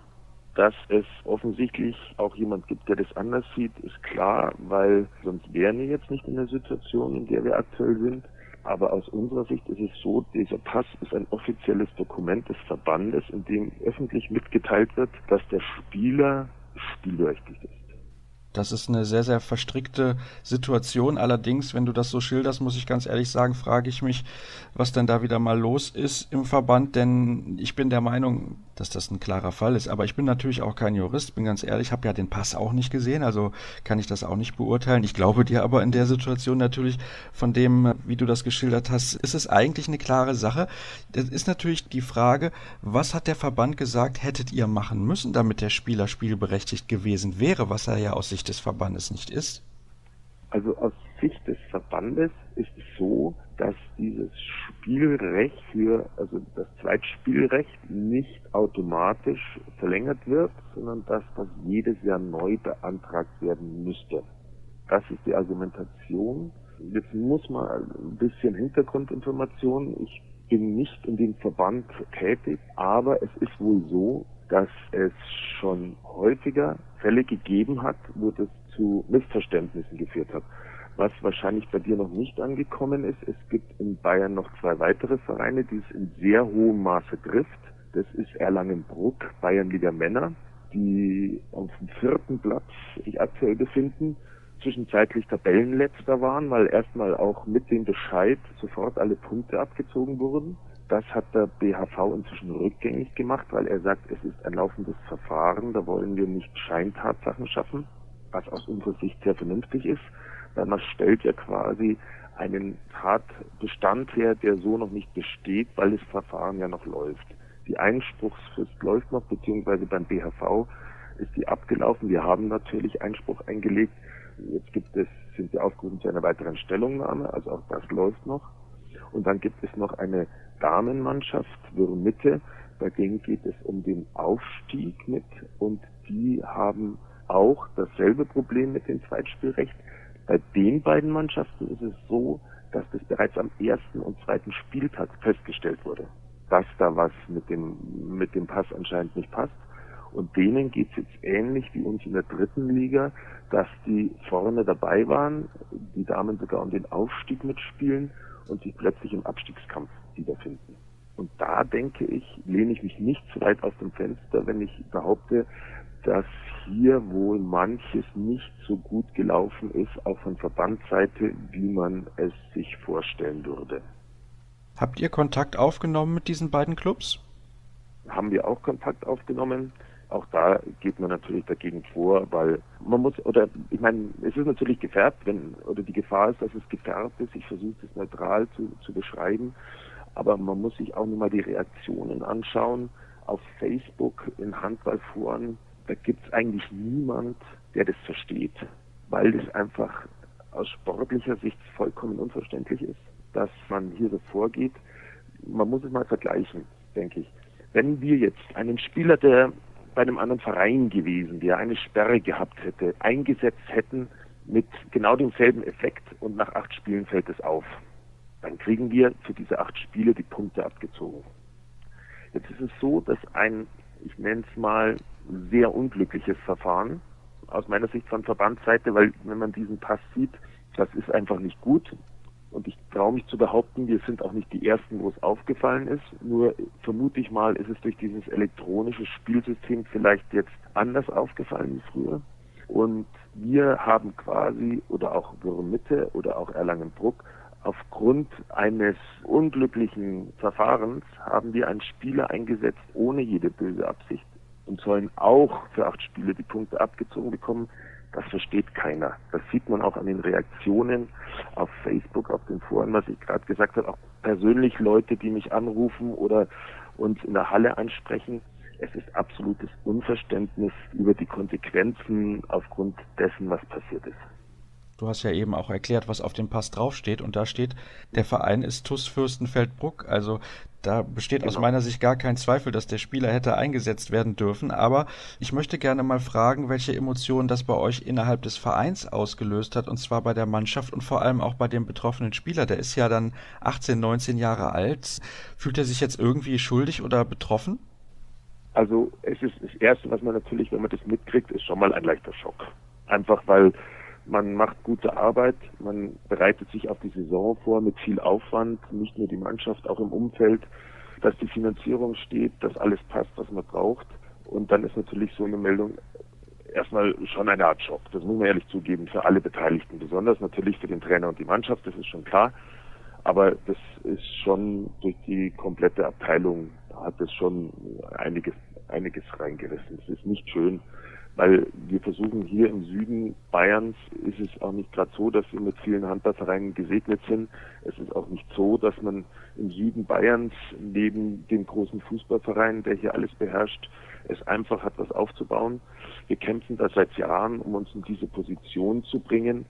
Dass es offensichtlich auch jemand gibt, der das anders sieht, ist klar, weil sonst wären wir jetzt nicht in der Situation, in der wir aktuell sind. Aber aus unserer Sicht ist es so, dieser Pass ist ein offizielles Dokument des Verbandes, in dem öffentlich mitgeteilt wird, dass der Spieler spielberechtigt ist. Das ist eine sehr, sehr verstrickte Situation. Allerdings, wenn du das so schilderst, muss ich ganz ehrlich sagen, frage ich mich, was denn da wieder mal los ist im Verband. Denn ich bin der Meinung, dass das ein klarer Fall ist. Aber ich bin natürlich auch kein Jurist, bin ganz ehrlich, habe ja den Pass auch nicht gesehen, also kann ich das auch nicht beurteilen. Ich glaube dir aber in der Situation natürlich, von dem, wie du das geschildert hast, ist es eigentlich eine klare Sache. Das ist natürlich die Frage, was hat der Verband gesagt, hättet ihr machen müssen, damit der Spieler spielberechtigt gewesen wäre, was er ja aus Sicht des Verbandes nicht ist? Also aus Sicht des Verbandes ist es so, dass dieses Spielrecht für, also das Zweitspielrecht nicht automatisch verlängert wird, sondern dass das jedes Jahr neu beantragt werden müsste. Das ist die Argumentation. Jetzt muss man ein bisschen Hintergrundinformation. Ich bin nicht in dem Verband tätig, aber es ist wohl so, dass es schon häufiger Fälle gegeben hat, wo das zu Missverständnissen geführt hat. Was wahrscheinlich bei dir noch nicht angekommen ist, es gibt in Bayern noch zwei weitere Vereine, die es in sehr hohem Maße trifft. Das ist Erlangenbruck, Bayernliga Männer, die auf dem vierten Platz sich aktuell befinden, zwischenzeitlich Tabellenletzter waren, weil erstmal auch mit dem Bescheid sofort alle Punkte abgezogen wurden. Das hat der BHV inzwischen rückgängig gemacht, weil er sagt, es ist ein laufendes Verfahren, da wollen wir nicht Scheintatsachen schaffen, was aus unserer Sicht sehr vernünftig ist, man stellt ja quasi einen Tatbestand her, der so noch nicht besteht, weil das Verfahren ja noch läuft. Die Einspruchsfrist läuft noch, beziehungsweise beim BHV ist die abgelaufen. Wir haben natürlich Einspruch eingelegt. Jetzt gibt es, sind wir aufgerufen zu einer weiteren Stellungnahme, also auch das läuft noch. Und dann gibt es noch eine Damenmannschaft, Mitte. Dagegen geht es um den Aufstieg mit und die haben auch dasselbe Problem mit dem Zweitspielrecht. Bei den beiden Mannschaften ist es so, dass das bereits am ersten und zweiten Spieltag festgestellt wurde, dass da was mit dem, mit dem Pass anscheinend nicht passt. Und denen geht es jetzt ähnlich wie uns in der dritten Liga, dass die vorne dabei waren, die Damen sogar um den Aufstieg mitspielen und sich plötzlich im Abstiegskampf wiederfinden. Und da denke ich, lehne ich mich nicht zu weit aus dem Fenster, wenn ich behaupte, dass hier wohl manches nicht so gut gelaufen ist, auch von Verbandsseite, wie man es sich vorstellen würde. Habt ihr Kontakt aufgenommen mit diesen beiden Clubs? Haben wir auch Kontakt aufgenommen. Auch da geht man natürlich dagegen vor, weil man muss, oder ich meine, es ist natürlich gefärbt, wenn, oder die Gefahr ist, dass es gefärbt ist. Ich versuche es neutral zu, zu beschreiben, aber man muss sich auch nur mal die Reaktionen anschauen. Auf Facebook, in Handballforen, da gibt es eigentlich niemand, der das versteht, weil das einfach aus sportlicher Sicht vollkommen unverständlich ist, dass man hier so vorgeht. Man muss es mal vergleichen, denke ich. Wenn wir jetzt einen Spieler, der bei einem anderen Verein gewesen, der eine Sperre gehabt hätte, eingesetzt hätten mit genau demselben Effekt und nach acht Spielen fällt es auf. Dann kriegen wir für diese acht Spiele die Punkte abgezogen. Jetzt ist es so, dass ein, ich nenne es mal, sehr unglückliches Verfahren aus meiner Sicht von Verbandsseite, weil wenn man diesen Pass sieht, das ist einfach nicht gut. Und ich traue mich zu behaupten, wir sind auch nicht die Ersten, wo es aufgefallen ist. Nur vermute ich mal, ist es durch dieses elektronische Spielsystem vielleicht jetzt anders aufgefallen wie früher. Und wir haben quasi, oder auch Mitte oder auch Erlangenbruck, aufgrund eines unglücklichen Verfahrens haben wir einen Spieler eingesetzt ohne jede böse Absicht und sollen auch für acht Spiele die Punkte abgezogen bekommen, das versteht keiner. Das sieht man auch an den Reaktionen auf Facebook, auf den Foren, was ich gerade gesagt habe, auch persönlich Leute, die mich anrufen oder uns in der Halle ansprechen. Es ist absolutes Unverständnis über die Konsequenzen aufgrund dessen, was passiert ist. Du hast ja eben auch erklärt, was auf dem Pass draufsteht. Und da steht, der Verein ist TUS Fürstenfeldbruck. Also da besteht genau. aus meiner Sicht gar kein Zweifel, dass der Spieler hätte eingesetzt werden dürfen. Aber ich möchte gerne mal fragen, welche Emotionen das bei euch innerhalb des Vereins ausgelöst hat. Und zwar bei der Mannschaft und vor allem auch bei dem betroffenen Spieler. Der ist ja dann 18, 19 Jahre alt. Fühlt er sich jetzt irgendwie schuldig oder betroffen? Also es ist das Erste, was man natürlich, wenn man das mitkriegt, ist schon mal ein leichter Schock. Einfach weil man macht gute Arbeit, man bereitet sich auf die Saison vor mit viel Aufwand, nicht nur die Mannschaft, auch im Umfeld, dass die Finanzierung steht, dass alles passt, was man braucht. Und dann ist natürlich so eine Meldung erstmal schon eine Art Schock. Das muss man ehrlich zugeben für alle Beteiligten, besonders natürlich für den Trainer und die Mannschaft, das ist schon klar. Aber das ist schon durch die komplette Abteilung hat es schon einiges, einiges reingerissen. Es ist nicht schön weil wir versuchen hier im Süden Bayerns ist es auch nicht gerade so, dass wir mit vielen Handballvereinen gesegnet sind. Es ist auch nicht so, dass man im Süden Bayerns neben dem großen Fußballverein, der hier alles beherrscht, es einfach hat, was aufzubauen. Wir kämpfen da seit Jahren, um uns in diese Position zu bringen.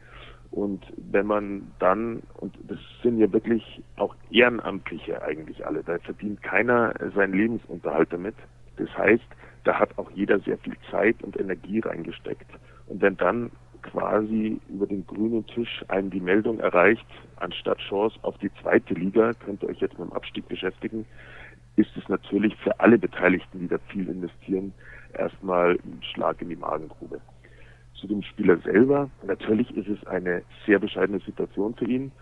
Und wenn man dann, und das sind ja wirklich auch Ehrenamtliche eigentlich alle, da verdient keiner seinen Lebensunterhalt damit. Das heißt, da hat auch jeder sehr viel Zeit und Energie reingesteckt. Und wenn dann quasi über den grünen Tisch einen die Meldung erreicht, anstatt Chance auf die zweite Liga, könnt ihr euch jetzt mit dem Abstieg beschäftigen, ist es natürlich für alle Beteiligten, die da viel investieren, erstmal ein Schlag in die Magengrube. Zu dem Spieler selber. Natürlich ist es eine sehr bescheidene Situation für ihn.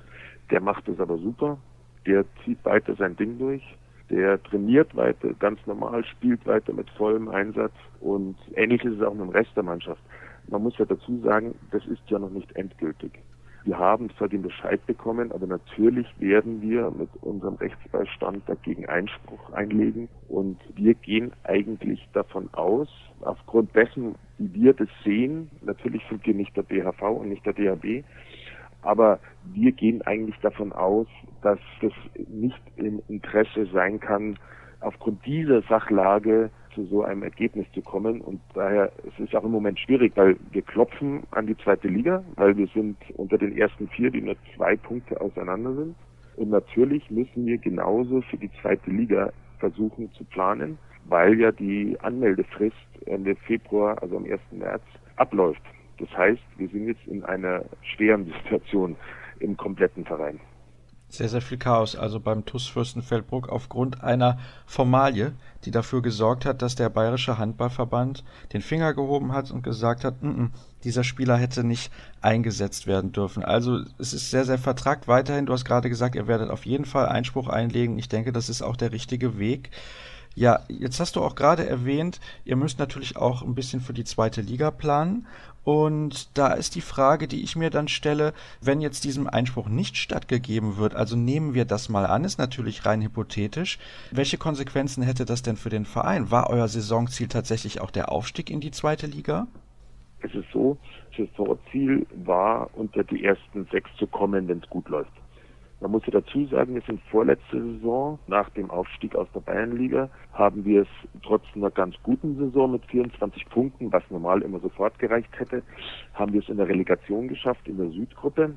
Der macht es aber super. Der zieht weiter sein Ding durch. Der trainiert weiter ganz normal, spielt weiter mit vollem Einsatz und ähnlich ist es auch mit dem Rest der Mannschaft. Man muss ja dazu sagen, das ist ja noch nicht endgültig. Wir haben zwar den Bescheid bekommen, aber natürlich werden wir mit unserem Rechtsbeistand dagegen Einspruch einlegen und wir gehen eigentlich davon aus, aufgrund dessen, wie wir das sehen, natürlich sind wir nicht der BHV und nicht der DHB, aber wir gehen eigentlich davon aus, dass das nicht im Interesse sein kann, aufgrund dieser Sachlage zu so einem Ergebnis zu kommen. Und daher es ist es auch im Moment schwierig, weil wir klopfen an die zweite Liga, weil wir sind unter den ersten vier, die nur zwei Punkte auseinander sind. Und natürlich müssen wir genauso für die zweite Liga versuchen zu planen, weil ja die Anmeldefrist Ende Februar, also am 1. März, abläuft. Das heißt, wir sind jetzt in einer schweren Situation im kompletten Verein. Sehr, sehr viel Chaos, also beim TUS Fürstenfeldbruck aufgrund einer Formalie, die dafür gesorgt hat, dass der Bayerische Handballverband den Finger gehoben hat und gesagt hat, n -n, dieser Spieler hätte nicht eingesetzt werden dürfen. Also es ist sehr, sehr vertragt weiterhin. Du hast gerade gesagt, ihr werdet auf jeden Fall Einspruch einlegen. Ich denke, das ist auch der richtige Weg. Ja, jetzt hast du auch gerade erwähnt, ihr müsst natürlich auch ein bisschen für die zweite Liga planen. Und da ist die Frage, die ich mir dann stelle, wenn jetzt diesem Einspruch nicht stattgegeben wird, also nehmen wir das mal an, ist natürlich rein hypothetisch. Welche Konsequenzen hätte das denn für den Verein? War euer Saisonziel tatsächlich auch der Aufstieg in die zweite Liga? Es ist so, Saisonziel war, unter die ersten sechs zu kommen, wenn es gut läuft. Man muss ja dazu sagen, wir sind vorletzte Saison nach dem Aufstieg aus der Bayernliga, haben wir es trotz einer ganz guten Saison mit 24 Punkten, was normal immer sofort gereicht hätte, haben wir es in der Relegation geschafft, in der Südgruppe,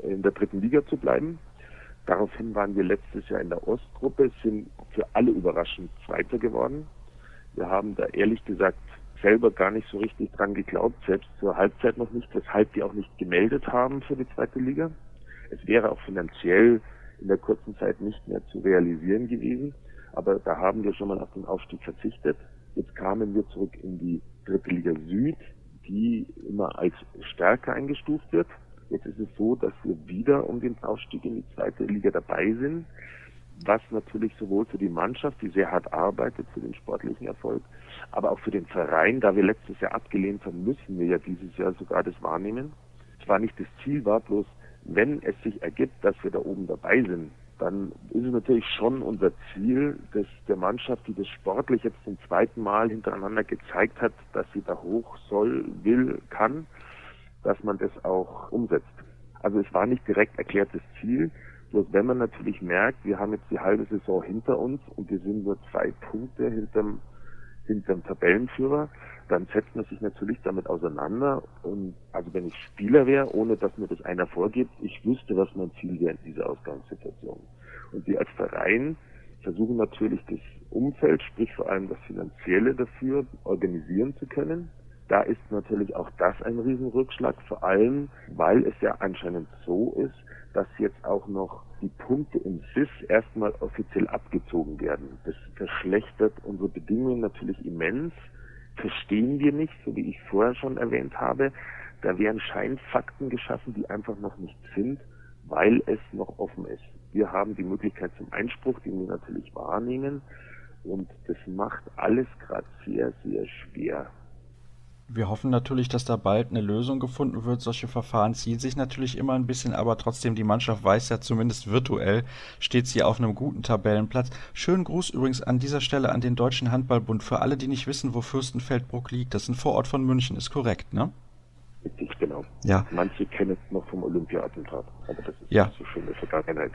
in der dritten Liga zu bleiben. Daraufhin waren wir letztes Jahr in der Ostgruppe, sind für alle überraschend Zweiter geworden. Wir haben da ehrlich gesagt selber gar nicht so richtig dran geglaubt, selbst zur Halbzeit noch nicht, weshalb die auch nicht gemeldet haben für die zweite Liga. Es wäre auch finanziell in der kurzen Zeit nicht mehr zu realisieren gewesen. Aber da haben wir schon mal auf den Aufstieg verzichtet. Jetzt kamen wir zurück in die dritte Liga Süd, die immer als stärker eingestuft wird. Jetzt ist es so, dass wir wieder um den Aufstieg in die zweite Liga dabei sind, was natürlich sowohl für die Mannschaft, die sehr hart arbeitet, für den sportlichen Erfolg, aber auch für den Verein, da wir letztes Jahr abgelehnt haben, müssen wir ja dieses Jahr sogar das wahrnehmen. Zwar nicht das Ziel war, bloß wenn es sich ergibt, dass wir da oben dabei sind, dann ist es natürlich schon unser Ziel, dass der Mannschaft, die das sportlich jetzt zum zweiten Mal hintereinander gezeigt hat, dass sie da hoch soll, will, kann, dass man das auch umsetzt. Also es war nicht direkt erklärtes Ziel, bloß wenn man natürlich merkt, wir haben jetzt die halbe Saison hinter uns und wir sind nur zwei Punkte hinterm hinterm Tabellenführer, dann setzt man sich natürlich damit auseinander. Und also wenn ich Spieler wäre, ohne dass mir das einer vorgibt, ich wüsste, was mein Ziel wäre in dieser Ausgangssituation. Und wir als Verein versuchen natürlich das Umfeld, sprich vor allem das Finanzielle dafür, organisieren zu können. Da ist natürlich auch das ein Riesenrückschlag, vor allem, weil es ja anscheinend so ist, dass jetzt auch noch die Punkte im SIS erstmal offiziell abgezogen werden. Das verschlechtert unsere Bedingungen natürlich immens. Verstehen wir nicht, so wie ich vorher schon erwähnt habe. Da werden Scheinfakten geschaffen, die einfach noch nicht sind, weil es noch offen ist. Wir haben die Möglichkeit zum Einspruch, den wir natürlich wahrnehmen. Und das macht alles gerade sehr, sehr schwer. Wir hoffen natürlich, dass da bald eine Lösung gefunden wird. Solche Verfahren ziehen sich natürlich immer ein bisschen, aber trotzdem, die Mannschaft weiß ja zumindest virtuell, steht sie auf einem guten Tabellenplatz. Schönen Gruß übrigens an dieser Stelle an den Deutschen Handballbund. Für alle, die nicht wissen, wo Fürstenfeldbruck liegt, das ist ein Vorort von München, ist korrekt, ne? Richtig, genau. Ja. Manche kennen es noch vom Olympiaattentat, aber das ist ja. so schön in der Vergangenheit.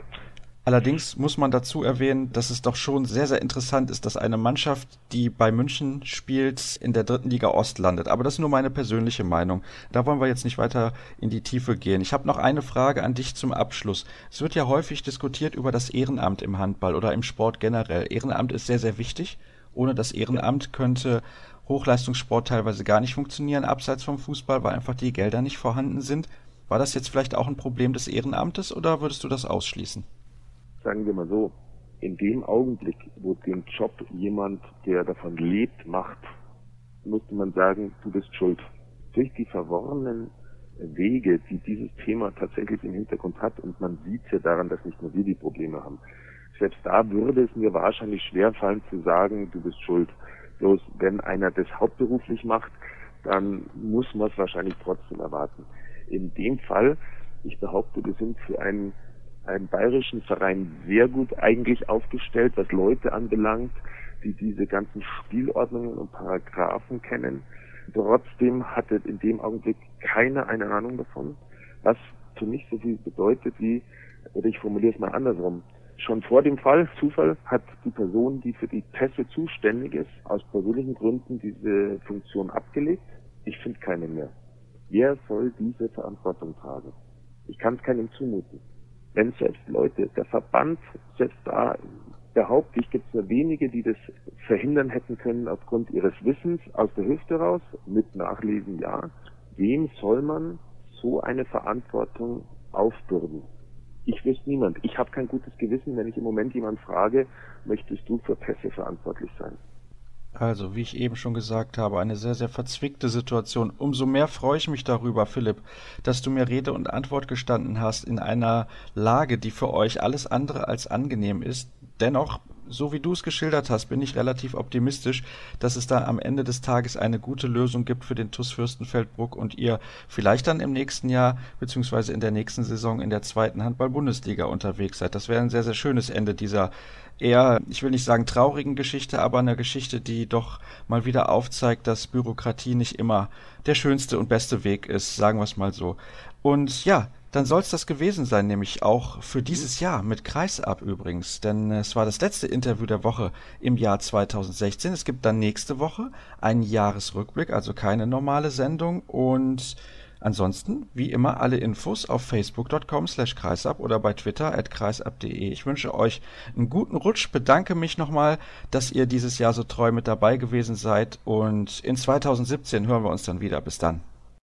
Allerdings muss man dazu erwähnen, dass es doch schon sehr, sehr interessant ist, dass eine Mannschaft, die bei München spielt, in der dritten Liga Ost landet. Aber das ist nur meine persönliche Meinung. Da wollen wir jetzt nicht weiter in die Tiefe gehen. Ich habe noch eine Frage an dich zum Abschluss. Es wird ja häufig diskutiert über das Ehrenamt im Handball oder im Sport generell. Ehrenamt ist sehr, sehr wichtig. Ohne das Ehrenamt könnte Hochleistungssport teilweise gar nicht funktionieren, abseits vom Fußball, weil einfach die Gelder nicht vorhanden sind. War das jetzt vielleicht auch ein Problem des Ehrenamtes oder würdest du das ausschließen? Sagen wir mal so, in dem Augenblick, wo den Job jemand, der davon lebt, macht, müsste man sagen, du bist schuld. durch die verworrenen Wege, die dieses Thema tatsächlich im Hintergrund hat, und man sieht ja daran, dass nicht nur wir die Probleme haben. Selbst da würde es mir wahrscheinlich schwerfallen zu sagen, du bist schuld. Bloß wenn einer das hauptberuflich macht, dann muss man es wahrscheinlich trotzdem erwarten. In dem Fall, ich behaupte, wir sind für einen, einen bayerischen Verein sehr gut eigentlich aufgestellt, was Leute anbelangt, die diese ganzen Spielordnungen und Paragraphen kennen. Trotzdem hatte in dem Augenblick keiner eine Ahnung davon, was für mich so viel bedeutet wie, oder ich formuliere es mal andersrum, schon vor dem Fall, Zufall, hat die Person, die für die Pässe zuständig ist, aus persönlichen Gründen diese Funktion abgelegt. Ich finde keine mehr. Wer soll diese Verantwortung tragen? Ich kann es keinem zumuten. Wenn selbst Leute, der Verband, selbst da behaupte ich, gibt es nur wenige, die das verhindern hätten können aufgrund ihres Wissens aus der Hüfte raus, mit Nachlesen ja. Wem soll man so eine Verantwortung aufbürden? Ich wüsste niemand. Ich habe kein gutes Gewissen, wenn ich im Moment jemand frage, möchtest du für Pässe verantwortlich sein? Also, wie ich eben schon gesagt habe, eine sehr, sehr verzwickte Situation. Umso mehr freue ich mich darüber, Philipp, dass du mir Rede und Antwort gestanden hast in einer Lage, die für euch alles andere als angenehm ist. Dennoch so wie du es geschildert hast, bin ich relativ optimistisch, dass es da am Ende des Tages eine gute Lösung gibt für den TuS Fürstenfeldbruck und ihr vielleicht dann im nächsten Jahr beziehungsweise in der nächsten Saison in der zweiten Handball-Bundesliga unterwegs seid. Das wäre ein sehr, sehr schönes Ende dieser eher, ich will nicht sagen traurigen Geschichte, aber eine Geschichte, die doch mal wieder aufzeigt, dass Bürokratie nicht immer der schönste und beste Weg ist, sagen wir es mal so. Und ja, dann soll es das gewesen sein, nämlich auch für dieses Jahr mit Kreisab übrigens. Denn es war das letzte Interview der Woche im Jahr 2016. Es gibt dann nächste Woche einen Jahresrückblick, also keine normale Sendung. Und ansonsten, wie immer, alle Infos auf facebook.com slash kreisab oder bei Twitter at kreisab.de. Ich wünsche euch einen guten Rutsch, bedanke mich nochmal, dass ihr dieses Jahr so treu mit dabei gewesen seid. Und in 2017 hören wir uns dann wieder. Bis dann.